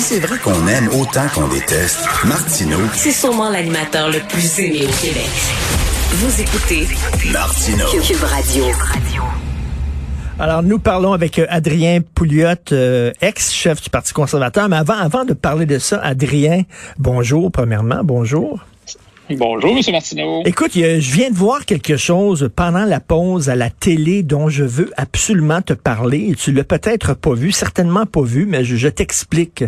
Si c'est vrai qu'on aime autant qu'on déteste, Martineau, C'est sûrement l'animateur le plus aimé au Québec. Vous écoutez Martineau. Cube Radio. Alors, nous parlons avec euh, Adrien Pouliot, euh, ex-chef du Parti conservateur. Mais avant, avant de parler de ça, Adrien, bonjour, premièrement, bonjour. Bonjour, M. Martineau. Écoute, je viens de voir quelque chose pendant la pause à la télé dont je veux absolument te parler. Tu l'as peut-être pas vu, certainement pas vu, mais je, je t'explique.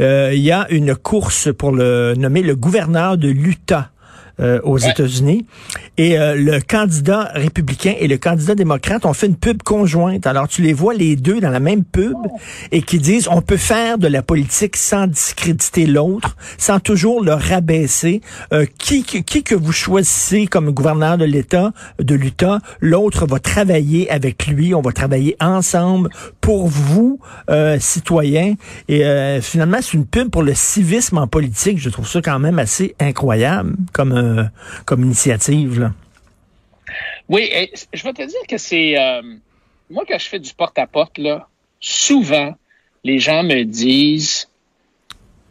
Euh, Il y a une course pour le nommer le gouverneur de l'Utah. Euh, aux Ouais. États-Unis. Et euh, le candidat républicain et le candidat démocrate ont fait une pub conjointe. Alors tu les vois les deux dans la même pub et qui disent on peut faire de la politique sans discréditer l'autre, sans toujours le rabaisser. Euh, qui, qui que vous choisissez comme gouverneur de l'État de l'Utah, l'autre va travailler avec lui. On va travailler ensemble pour vous, euh, citoyens. Et euh, finalement, c'est une pub pour le civisme en politique. Je trouve ça quand même assez incroyable comme euh, comme initiative. Là. Oui, et je vais te dire que c'est... euh, moi, quand je fais du porte-à-porte, là, souvent, les gens me disent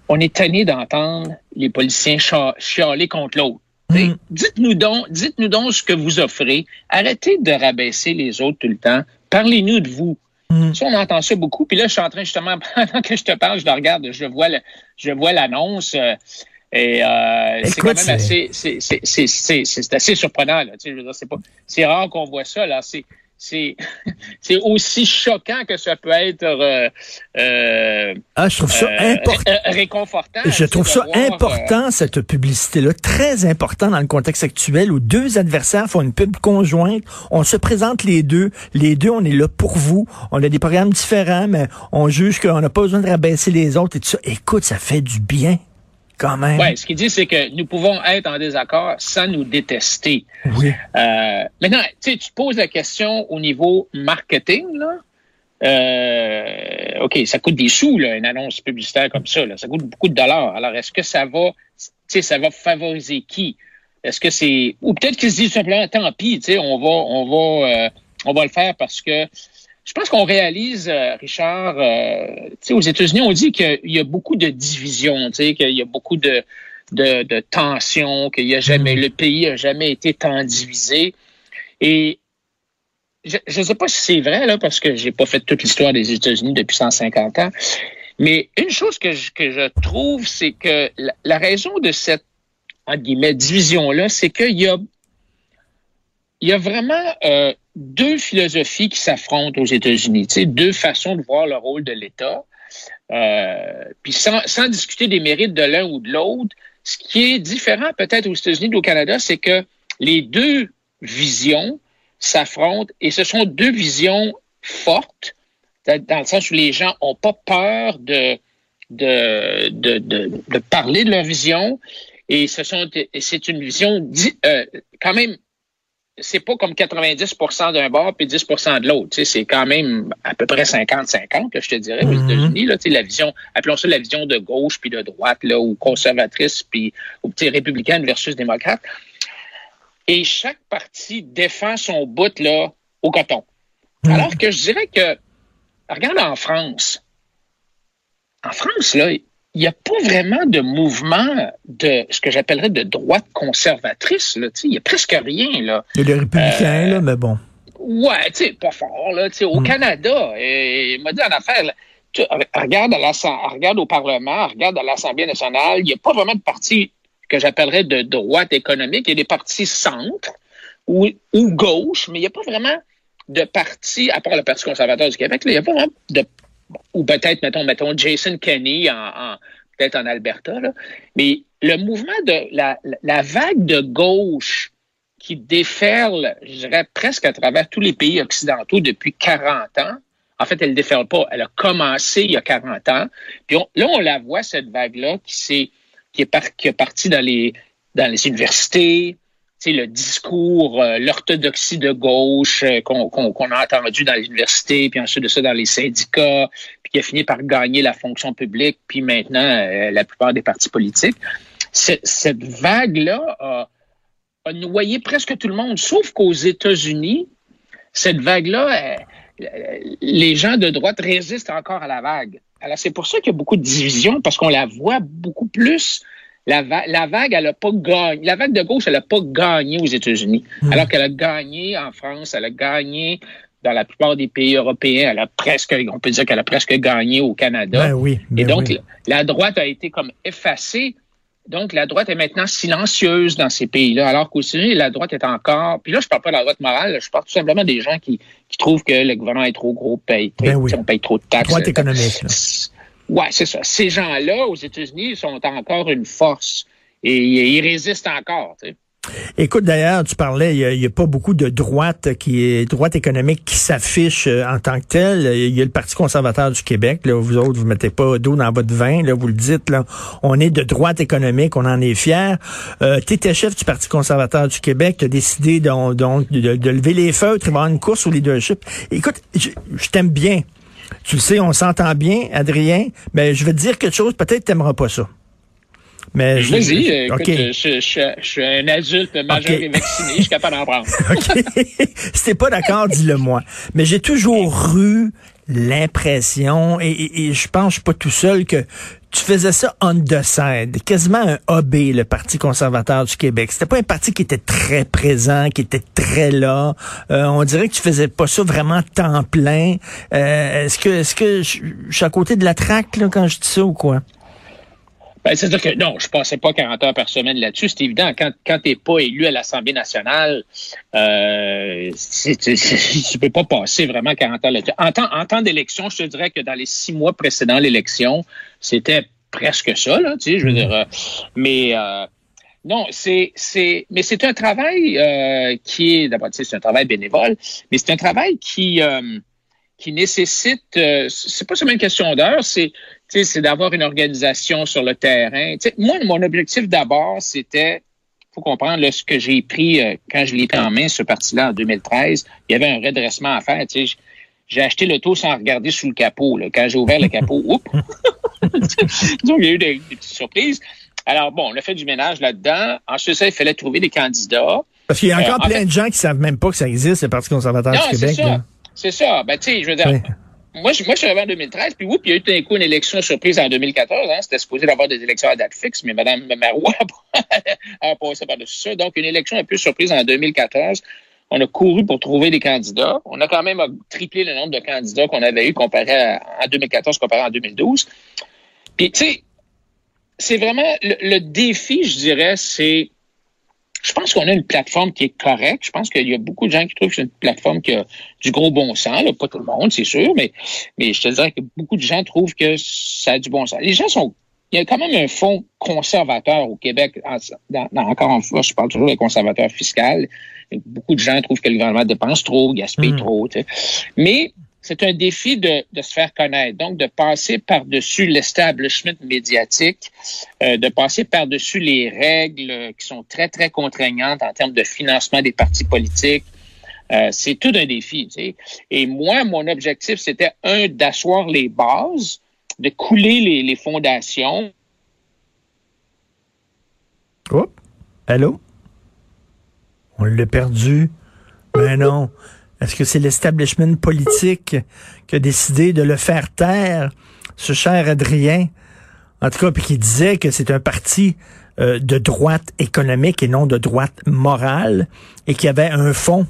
on est tanné d'entendre les policiers chia- chialer contre l'autre. Mm. Dites-nous donc, dites-nous donc ce que vous offrez. Arrêtez de rabaisser les autres tout le temps. Parlez-nous de vous. Mm. Ça, on entend ça beaucoup. Puis là, je suis en train justement, pendant que je te parle, je le regarde, je vois le- je vois l'annonce. euh, et euh, c'est quand même assez, c'est, c'est, c'est, c'est, c'est assez surprenant. Là. Tu sais, je veux dire, c'est rare qu'on voit ça. Là, c'est, c'est, c'est aussi choquant que ça peut être euh, euh, Ah, je trouve ça euh, important. euh, réconfortant. Je trouve ça voir, euh, important, cette publicité-là, très important dans le contexte actuel où deux adversaires font une pub conjointe. On se présente les deux. Les deux, on est là pour vous. On a des programmes différents, mais on juge qu'on n'a pas besoin de rabaisser les autres et tout ça. Écoute, ça fait du bien, quand même. Ouais, ce qu'il dit, c'est que nous pouvons être en désaccord sans nous détester. Oui. Euh, maintenant, tu poses la question au niveau marketing, là. Euh, OK, ça coûte des sous, là, une annonce publicitaire comme ça. Là. Ça coûte beaucoup de dollars. Alors, est-ce que ça va, tu sais, ça va favoriser qui? Est-ce que c'est. Ou peut-être qu'ils se disent simplement, tant pis, tu sais, on va, on va, euh, on va le faire parce que je pense qu'on réalise, euh, Richard, euh, tu sais, aux États-Unis, on dit qu'il y a beaucoup de divisions, tu sais, qu'il y a beaucoup de, de, de tensions, qu'il y a jamais, le pays a jamais été tant divisé. Et je ne sais pas si c'est vrai, là, parce que j'ai pas fait toute l'histoire des États-Unis depuis 150 ans. Mais une chose que je, que je trouve, c'est que la, la raison de cette, entre guillemets, division-là, c'est qu'il y a, il y a vraiment euh, deux philosophies qui s'affrontent aux États-Unis, deux façons de voir le rôle de l'État. Euh, puis sans, sans discuter des mérites de l'un ou de l'autre, ce qui est différent peut-être aux États-Unis au Canada, c'est que les deux visions s'affrontent et ce sont deux visions fortes, dans le sens où les gens n'ont pas peur de, de, de, de, parler de leur vision et c'est une vision euh, quand même c'est pas comme 90% d'un bord puis 10% de l'autre. C'est quand même à peu près 50-50, je te dirais, aux Mhm. États-Unis. Là, la vision, appelons ça la vision de gauche puis de droite, là, ou conservatrice puis ou républicaine versus démocrate. Et chaque parti défend son bout là au coton. Mhm. Alors que je dirais que, regarde en France. En France, là, il n'y a pas vraiment de mouvement de ce que j'appellerais de droite conservatrice. Là, tu sais, il n'y a presque rien. Là. Il y a les républicains, Euh, là, mais bon. Ouais, tu sais, pas fort, là. Tu sais, au Mm. Canada, et, il m'a dit en affaire, là, tu- regarde, à l'Assemblée- regarde au Parlement, regarde à l'Assemblée nationale, il n'y a pas vraiment de parti que j'appellerais de droite économique. Il y a des partis centre ou, ou gauche, mais il n'y a pas vraiment de parti, à part le Parti conservateur du Québec, là, il n'y a pas vraiment de. Ou peut-être, mettons, mettons, Jason Kenney en, en- peut-être en Alberta, là. Mais le mouvement de la, la- vague de gauche qui déferle, je dirais, presque à travers tous les pays occidentaux depuis 40 ans. En fait, elle ne déferle pas. Elle a commencé il y a 40 ans. Puis là, on la voit, cette vague-là, qui, qui, est par- qui est partie dans les, dans les universités, le discours, euh, l'orthodoxie de gauche euh, qu'on a entendu dans les universités, puis ensuite de ça dans les syndicats, puis qui a fini par gagner la fonction publique, puis maintenant euh, la plupart des partis politiques. Cette vague-là a, a noyé presque tout le monde, sauf qu'aux États-Unis, cette vague-là, les gens de droite résistent encore à la vague. Alors, c'est pour ça qu'il y a beaucoup de divisions, parce qu'on la voit beaucoup plus. La, la vague, elle a pas gagné. La vague de gauche, elle n'a pas gagné aux États-Unis. Hmm. Alors qu'elle a gagné en France, elle a gagné dans la plupart des pays européens. Elle a presque, on peut dire qu'elle a presque gagné au Canada. Ben oui, ben Et donc, la droite a été comme effacée. Donc, la droite est maintenant silencieuse dans ces pays-là, alors qu'au États-Unis, la droite est encore. Puis là, je parle pas de la droite morale, je parle tout simplement des gens qui, qui trouvent que le gouvernement est trop gros, paye, ben oui. on paye trop de taxes. Droite économique. Ouais, c'est ça. Ces gens-là, aux États-Unis, sont encore une force et ils résistent encore. Écoute, d'ailleurs, tu parlais, il n'y a, pas beaucoup de droite qui est droite économique qui s'affiche euh, en tant que telle. Il y a le Parti conservateur du Québec. Là, vous autres, vous mettez pas d'eau dans votre vin. Là, vous le dites. Là, on est de droite économique, on en est fier. Euh, tu étais chef du Parti conservateur du Québec. Tu as décidé donc, de, lever les feutres et avoir une course au leadership. Écoute, je t'aime bien. Tu le sais, on s'entend bien, Adrien. Mais je vais te dire quelque chose. Peut-être tu n'aimeras pas ça. Mais je, Vas-y, écoute, je, je, suis un adulte majeur et vacciné, je suis capable d'en prendre. OK. si t'es pas d'accord, dis-le-moi. Mais j'ai toujours eu l'impression, et, je pense je suis pas tout seul, que tu faisais ça on the side, quasiment un OB, le Parti conservateur du Québec. C'était pas un parti qui était très présent, qui était très là. Euh, on dirait que tu faisais pas ça vraiment temps plein. Euh, est-ce que est-ce que je, je suis à côté de la traque là, quand je dis ça ou quoi? Ben, c'est-à-dire que non, je passais pas 40 heures par semaine là-dessus. C'est évident, quand, quand tu n'es pas élu à l'Assemblée nationale, euh, tu peux pas passer vraiment 40 heures là-dessus. En temps, en temps d'élection, je te dirais que dans les six mois précédant l'élection, c'était presque ça, là, tu sais, je veux dire. Euh, mais euh, non, c'est, c'est, mais c'est un travail euh, qui est, d'abord, c'est un travail bénévole, mais c'est un travail qui, euh, qui nécessite, euh, c'est pas seulement une question d'heure, c'est c'est d'avoir une organisation sur le terrain. moi, mon objectif d'abord, c'était, faut comprendre ce que j'ai pris euh, quand je l'ai pris en main, ce parti-là, en 2013. Il y avait un redressement à faire. J'ai acheté l'auto sans regarder sous le capot. Là. Quand j'ai ouvert le capot, oups! Donc, il y a eu des, petites surprises. Alors, bon, on a fait du ménage là-dedans. Ensuite, ça, il fallait trouver des candidats. Parce qu'il y a encore euh, plein de gens qui savent même pas que ça existe, le Parti conservateur du Québec. C'est ça. C'est ça. Ben, tu sais, je veux dire, moi, je, moi, je suis arrivé en 2013, puis oui, puis il y a eu d'un coup une élection surprise en 2014. Hein, C'était supposé d'avoir des élections à date fixe, mais Mme Marois a passé par-dessus ça. Donc, une élection un peu surprise en 2014. On a couru pour trouver des candidats. On a quand même triplé le nombre de candidats qu'on avait eu comparé à, en 2014 comparé en 2012. Puis, tu sais, c'est vraiment le défi, je dirais, c'est je pense qu'on a une plateforme qui est correcte. Je pense qu'il y a beaucoup de gens qui trouvent que c'est une plateforme qui a du gros bon sens. Pas tout le monde, c'est sûr, mais, mais je te dirais que beaucoup de gens trouvent que ça a du bon sens. Les gens sont il y a quand même un fonds conservateur au Québec. encore une fois, je parle toujours des conservateurs fiscaux. Beaucoup de gens trouvent que le gouvernement dépense trop, gaspille hmm. trop. Mais c'est un défi de, se faire connaître, donc de passer par-dessus l'establishment médiatique, euh, de passer par-dessus les règles qui sont très, très contraignantes en termes de financement des partis politiques. Euh, c'est tout un défi. Tu sais. Et moi, mon objectif, c'était un, d'asseoir les bases, de couler les, les fondations. Oh, allô? On l'a perdu. Mais non. Est-ce que c'est l'establishment politique qui a décidé de le faire taire, ce cher Adrien? En tout cas, puis qui disait que c'est un parti euh, de droite économique et non de droite morale, et qui avait un fond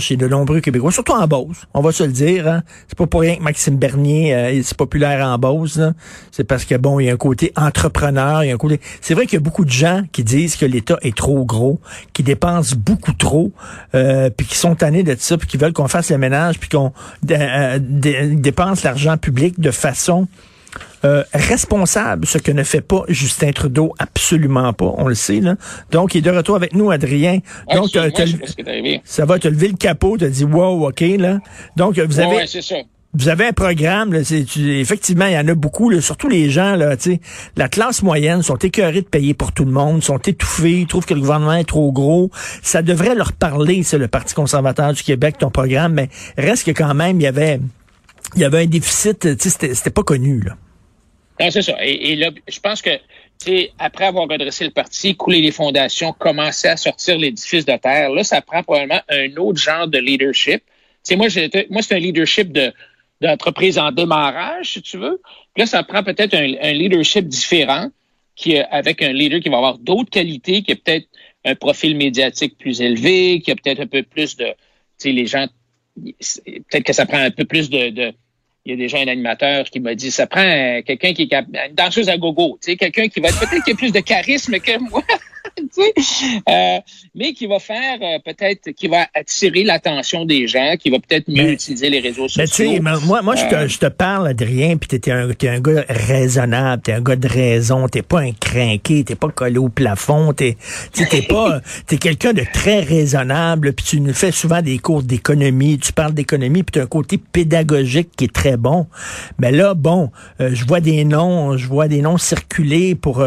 chez de nombreux Québécois, surtout en Beauce, on va se le dire. Hein. C'est pas pour rien que Maxime Bernier euh, est populaire en Beauce. C'est parce que bon, il y a un côté entrepreneur, il y a un côté. C'est vrai qu'il y a beaucoup de gens qui disent que l'État est trop gros, qui dépensent beaucoup trop, euh, puis qui sont tannés de ça, puis qui veulent qu'on fasse le ménage, puis qu'on euh, dépense l'argent public de façon euh, responsable, ce que ne fait pas Justin Trudeau, absolument pas, on le sait. Là. Donc, il est de retour avec nous, Adrien. Donc, ça va te lever le capot, te dit wow, ok là. Donc, vous avez. Vous avez un programme, là, effectivement, il y en a beaucoup, là, surtout les gens, là, la classe moyenne sont écœurés de payer pour tout le monde, sont étouffés, ils trouvent que le gouvernement est trop gros. Ça devrait leur parler, c'est le Parti conservateur du Québec, ton programme, mais reste que quand même, il y avait, il y avait un déficit, c'était pas connu. Là. Non, c'est ça. Et, là, je pense que, après avoir redressé le parti, couler les fondations, commencer à sortir l'édifice de terre, là, ça prend probablement un autre genre de leadership. sais, moi, moi c'est un leadership de d'entreprise en démarrage, si tu veux. Puis là, ça prend peut-être un, leadership différent, qui avec un leader qui va avoir d'autres qualités, qui a peut-être un profil médiatique plus élevé, qui a peut-être un peu plus de, tu sais, les gens, peut-être que ça prend un peu plus de, de il y a déjà un animateur qui m'a dit ça prend quelqu'un qui est une danseuse à gogo, tu sais, quelqu'un qui va peut-être qui a plus de charisme que moi. Euh, mais qui va faire euh, peut-être, qui va attirer l'attention des gens, qui va peut-être mieux utiliser les réseaux sociaux. Mais moi, moi je, te, euh, je te parle, Adrien, puis t'es un, es un gars raisonnable, t'es un gars de raison, t'es pas un crinqué, t'es pas collé au plafond, t'es t'es pas, t'es quelqu'un de très raisonnable, puis tu nous fais souvent des cours d'économie, tu parles d'économie, puis tu as un côté pédagogique qui est très bon. Mais là, bon, euh, je vois des noms, je vois des noms circuler pour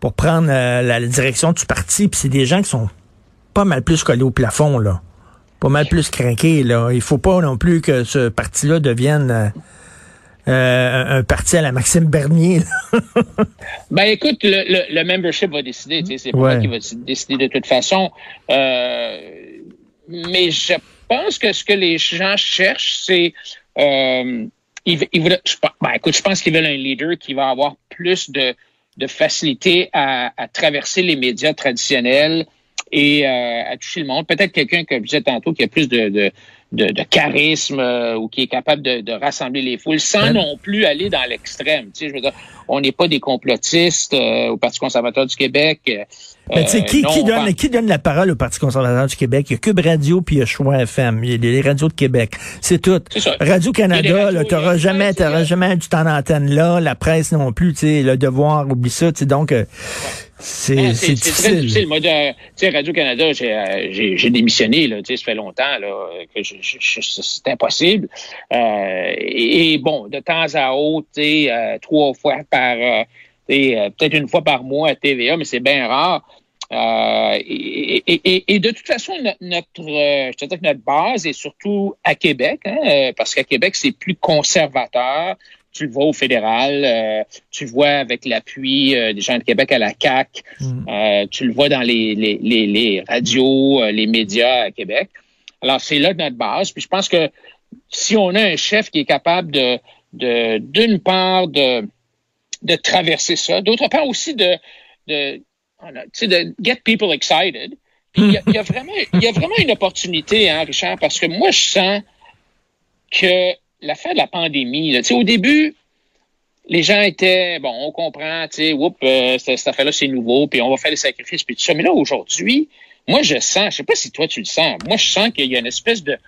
pour prendre la, direction du parti, puis c'est des gens qui sont pas mal plus collés au plafond, là. Pas mal plus craqués, là. Il faut pas non plus que ce parti-là devienne euh, euh, un parti à la Maxime Bernier. ben écoute, le, membership va décider. C'est pas moi qui va décider de toute façon. Euh, mais je pense que ce que les gens cherchent, c'est ils, ben, écoute, je pense qu'ils veulent un leader qui va avoir plus de de facilité à, traverser les médias traditionnels et euh, à toucher le monde. Peut-être quelqu'un, comme je disais tantôt, qui a plus de, de, de, charisme euh, ou qui est capable de, de, rassembler les foules sans non plus aller dans l'extrême. Tu sais, je veux dire, on n'est pas des complotistes euh, au Parti conservateur du Québec. Mais tu sais, qui, qui, donne, qui donne la parole au Parti conservateur du Québec? Il y a Cube Radio puis il y a Choix FM. Il y a les radios de Québec. C'est tout. Radio-Canada, tu n'auras jamais, t'auras jamais du temps d'antenne là. La presse non plus, tu sais, le devoir, oublie ça. Tu sais, donc, c'est très difficile. Moi, Radio-Canada, euh, j'ai démissionné, là, tu sais, ça fait longtemps là, que c'est impossible. Euh, et, bon, de temps à autre, euh, trois fois par, euh, peut-être une fois par mois à TVA, mais c'est bien rare. Et, et, et, de toute façon, notre, je te dire que notre base est surtout à Québec, hein, parce qu'à Québec, c'est plus conservateur tu le vois au fédéral, euh, tu le vois avec l'appui euh, des gens de Québec à la CAC, mm. euh, tu le vois dans les, les, les, radios, les médias à Québec. Alors, c'est là notre base. Puis je pense que si on a un chef qui est capable de, de d'une part, de, de traverser ça, d'autre part aussi de, de, de get people excited. il y, a, vraiment, il y a vraiment une opportunité, hein, Richard, parce que moi, je sens que l'affaire de la pandémie, là, au début, les gens étaient, bon, on comprend, tu sais, oups, euh, cette, affaire-là, c'est nouveau, puis on va faire des sacrifices, puis tout ça. Mais là, aujourd'hui, moi, je sens, je sais pas si toi, tu le sens, moi, je sens qu'il y a une espèce de,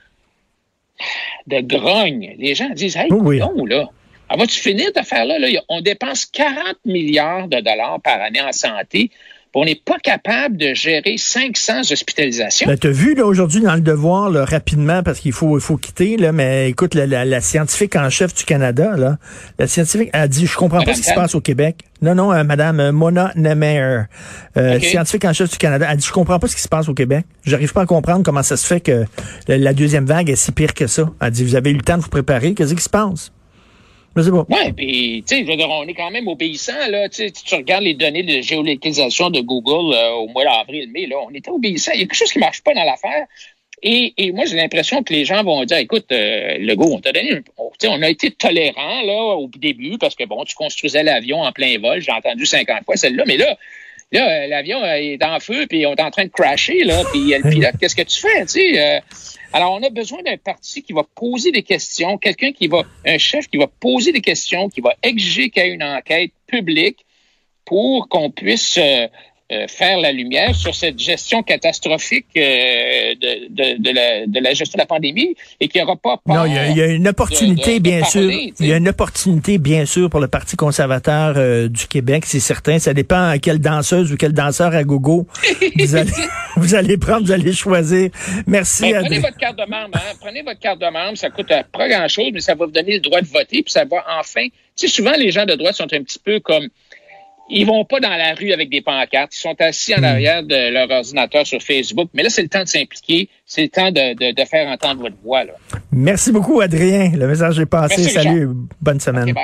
de grogne. Les gens disent, hey, non, là, avant tu finir cette affaire-là, là, on dépense 40 milliards de dollars par année en santé on n'est pas capable de gérer 500 hospitalisations. Ben, tu as vu là aujourd'hui dans le devoir là, rapidement parce qu'il faut il faut quitter là mais écoute la, scientifique en chef du Canada là, la scientifique a dit je comprends pas ce qui se passe au Québec. Non non euh, madame euh, Mona Nemer euh, scientifique en chef du Canada a dit je comprends pas ce qui se passe au Québec. J'arrive pas à comprendre comment ça se fait que la deuxième vague est si pire que ça. Elle a dit vous avez eu le temps de vous préparer, qu'est-ce qui se passe? Oui, puis, tu sais, on est quand même obéissant, là. Tu tu regardes les données de géolocalisation de Google euh, au mois d'avril-mai, là, on était obéissant. Il y a quelque chose qui marche pas dans l'affaire. Et, et, moi, j'ai l'impression que les gens vont dire, écoute, euh, le go, on t'a donné, on, on a été tolérant là au début parce que bon, tu construisais l'avion en plein vol. J'ai entendu 50 fois celle-là, mais là, là, l'avion euh, est en feu puis on est en train de crasher là, puis le pilote, qu'est-ce que tu fais, tu sais alors, on a besoin d'un parti qui va poser des questions, quelqu'un qui va, un chef qui va poser des questions, qui va exiger qu'il y ait une enquête publique pour qu'on puisse euh, euh, faire la lumière sur cette gestion catastrophique euh, de, de, de, la, de, la, gestion de la pandémie et qu'il n'y aura pas Non, il y, a, une opportunité, bien sûr. il y a une opportunité, bien sûr, pour le Parti conservateur euh, du Québec, c'est certain. Ça dépend à quelle danseuse ou quel danseur à gogo vous allez, vous allez prendre, vous allez choisir. Merci. Ben, prenez votre carte de membre. Hein? Prenez votre carte de membre. Ça coûte pas grand-chose, mais ça va vous donner le droit de voter. Puis ça va enfin... Tu sais, souvent, les gens de droite sont un petit peu comme ils vont pas dans la rue avec des pancartes. Ils sont assis en hmm. arrière de leur ordinateur sur Facebook. Mais là, c'est le temps de s'impliquer. C'est le temps de, de, faire entendre votre voix. Là. Merci beaucoup, Adrien. Le message est passé. Salut. Bonne semaine.